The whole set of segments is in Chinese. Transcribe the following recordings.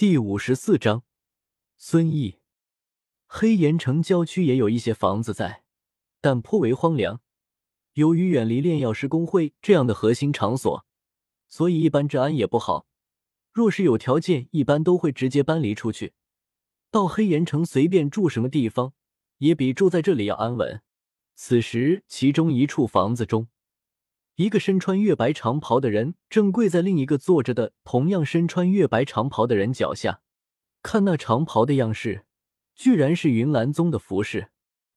第五十四章，孙毅。黑岩城郊区也有一些房子在，但颇为荒凉。由于远离炼药师工会这样的核心场所，所以一般治安也不好。若是有条件，一般都会直接搬离出去。到黑岩城随便住什么地方，也比住在这里要安稳。此时，其中一处房子中。一个身穿月白长袍的人正跪在另一个坐着的同样身穿月白长袍的人脚下，看那长袍的样式，居然是云岚宗的服饰。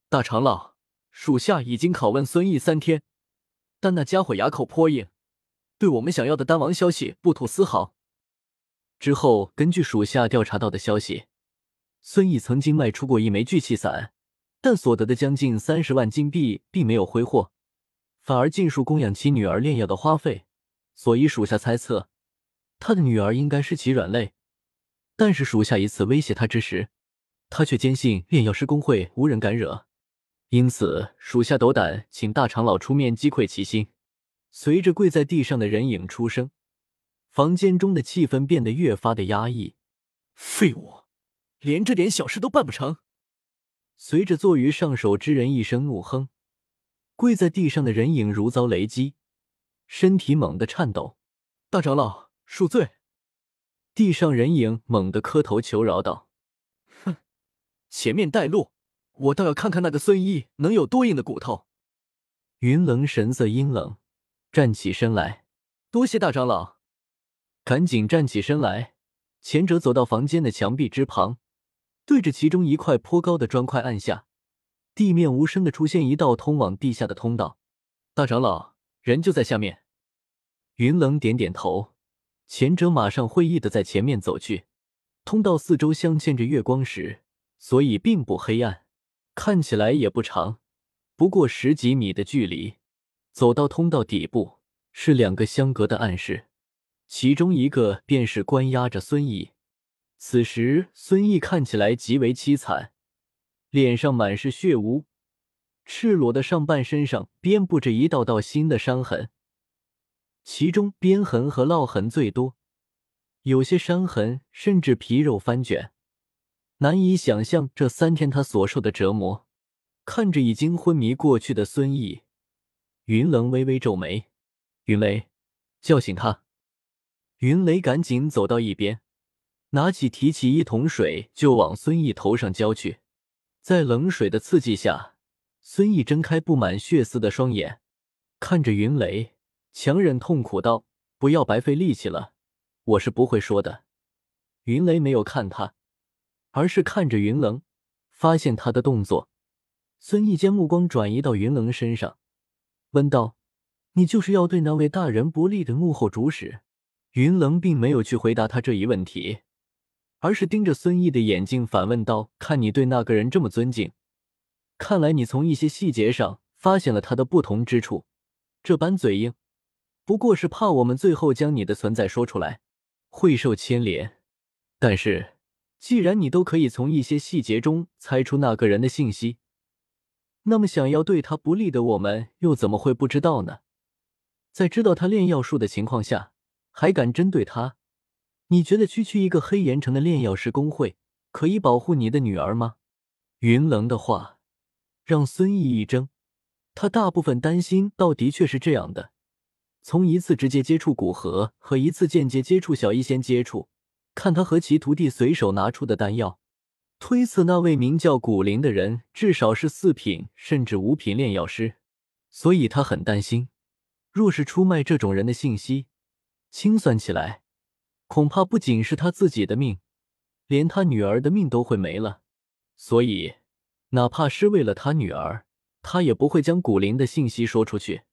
大长老，属下已经拷问孙毅三天，但那家伙牙口颇硬，对我们想要的丹王消息不吐丝毫。之后，根据属下调查到的消息，孙毅曾经卖出过一枚聚气散，但所得的将近三十万金币并没有挥霍。反而尽数供养其女儿炼药的花费，所以属下猜测，他的女儿应该是其软肋。但是属下一次威胁他之时，他却坚信炼药师公会无人敢惹，因此属下斗胆请大长老出面击溃其心。随着跪在地上的人影出声，房间中的气氛变得越发的压抑。废物，连这点小事都办不成！随着坐于上首之人一声怒哼。跪在地上的人影如遭雷击，身体猛地颤抖。大长老恕罪。地上人影猛地磕头求饶道：“哼，前面带路，我倒要看看那个孙毅能有多硬的骨头。”云冷神色阴冷，站起身来：“多谢大长老。”赶紧站起身来。前者走到房间的墙壁之旁，对着其中一块颇高的砖块按下。地面无声的出现一道通往地下的通道，大长老人就在下面。云冷点点头，前者马上会意的在前面走去。通道四周镶嵌着月光石，所以并不黑暗，看起来也不长，不过十几米的距离。走到通道底部是两个相隔的暗室，其中一个便是关押着孙毅。此时孙毅看起来极为凄惨。脸上满是血污，赤裸的上半身上遍布着一道道新的伤痕，其中鞭痕和烙痕最多，有些伤痕甚至皮肉翻卷，难以想象这三天他所受的折磨。看着已经昏迷过去的孙毅，云棱微微皱眉：“云雷，叫醒他。”云雷赶紧走到一边，拿起提起一桶水就往孙毅头上浇去。在冷水的刺激下，孙毅睁开布满血丝的双眼，看着云雷，强忍痛苦道：“不要白费力气了，我是不会说的。”云雷没有看他，而是看着云冷，发现他的动作，孙毅将目光转移到云冷身上，问道：“你就是要对那位大人不利的幕后主使？”云冷并没有去回答他这一问题。而是盯着孙毅的眼睛反问道：“看你对那个人这么尊敬，看来你从一些细节上发现了他的不同之处。这般嘴硬，不过是怕我们最后将你的存在说出来，会受牵连。但是，既然你都可以从一些细节中猜出那个人的信息，那么想要对他不利的我们又怎么会不知道呢？在知道他炼药术的情况下，还敢针对他？”你觉得区区一个黑岩城的炼药师工会可以保护你的女儿吗？云冷的话让孙毅一怔，他大部分担心倒的确是这样的。从一次直接接触古河和一次间接接触小医仙接触，看他和其徒弟随手拿出的丹药，推测那位名叫古灵的人至少是四品甚至五品炼药师，所以他很担心，若是出卖这种人的信息，清算起来。恐怕不仅是他自己的命，连他女儿的命都会没了。所以，哪怕是为了他女儿，他也不会将古灵的信息说出去。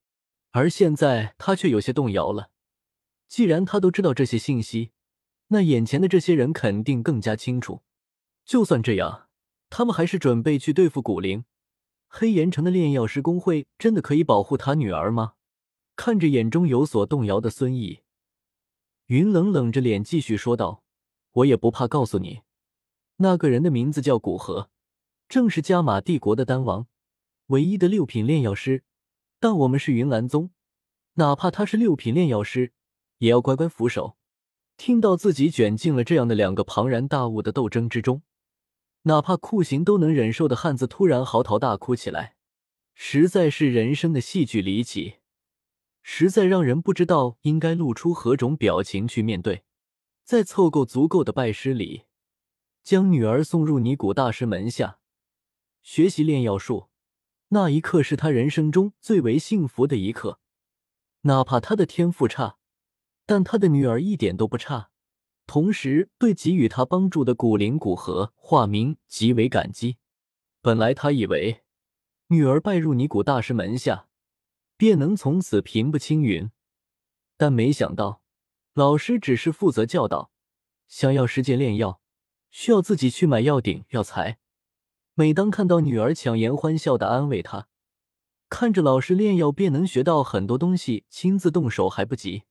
而现在，他却有些动摇了。既然他都知道这些信息，那眼前的这些人肯定更加清楚。就算这样，他们还是准备去对付古灵。黑岩城的炼药师工会真的可以保护他女儿吗？看着眼中有所动摇的孙毅。云冷冷着脸继续说道：“我也不怕告诉你，那个人的名字叫古河，正是加玛帝国的丹王，唯一的六品炼药师。但我们是云岚宗，哪怕他是六品炼药师，也要乖乖俯首。”听到自己卷进了这样的两个庞然大物的斗争之中，哪怕酷刑都能忍受的汉子突然嚎啕大哭起来，实在是人生的戏剧离奇，实在让人不知道应该露出何种表情去面对。在凑够足够的拜师礼，将女儿送入尼古大师门下学习炼药术，那一刻是他人生中最为幸福的一刻。哪怕他的天赋差，但他的女儿一点都不差。同时，对给予他帮助的古灵古河化名极为感激。本来他以为女儿拜入尼古大师门下，便能从此平步青云，但没想到。老师只是负责教导，想要实践炼药，需要自己去买药鼎、药材。每当看到女儿强颜欢笑的安慰他，看着老师炼药便能学到很多东西，亲自动手还不急，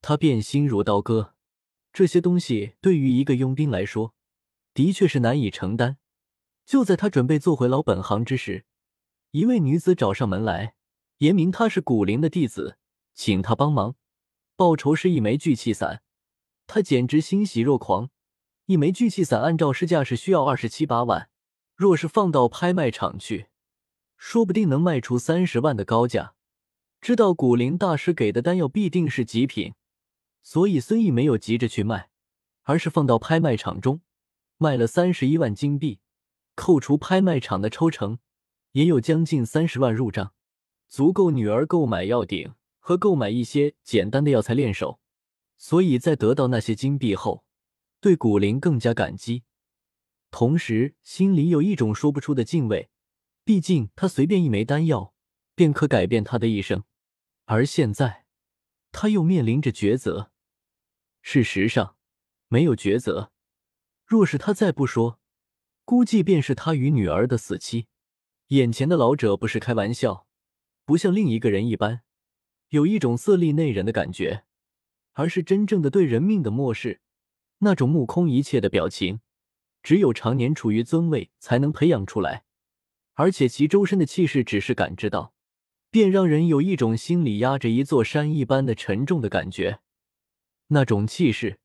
他便心如刀割。这些东西对于一个佣兵来说，的确是难以承担。就在他准备做回老本行之时，一位女子找上门来，言明他是古灵的弟子，请他帮忙。报酬是一枚聚气伞，他简直欣喜若狂。一枚聚气伞按照市价是需要二十七八万，若是放到拍卖场去，说不定能卖出三十万的高价。知道古灵大师给的丹药必定是极品，所以孙毅没有急着去卖，而是放到拍卖场中卖了三十一万金币，扣除拍卖场的抽成，也有将近三十万入账，足够女儿购买药鼎。和购买一些简单的药材练手，所以在得到那些金币后，对古灵更加感激，同时心里有一种说不出的敬畏。毕竟他随便一枚丹药便可改变他的一生，而现在他又面临着抉择。事实上，没有抉择。若是他再不说，估计便是他与女儿的死期。眼前的老者不是开玩笑，不像另一个人一般。有一种色厉内荏的感觉，而是真正的对人命的漠视。那种目空一切的表情，只有常年处于尊位才能培养出来。而且其周身的气势，只是感知到，便让人有一种心里压着一座山一般的沉重的感觉。那种气势，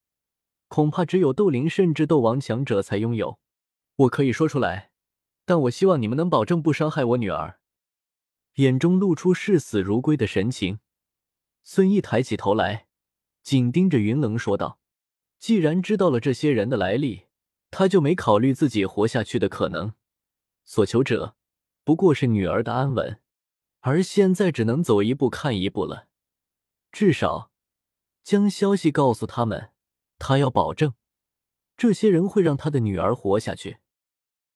恐怕只有斗灵甚至斗王强者才拥有。我可以说出来，但我希望你们能保证不伤害我女儿。眼中露出视死如归的神情。孙毅抬起头来，紧盯着云棱说道：“既然知道了这些人的来历，他就没考虑自己活下去的可能。所求者不过是女儿的安稳，而现在只能走一步看一步了。至少将消息告诉他们，他要保证这些人会让他的女儿活下去。”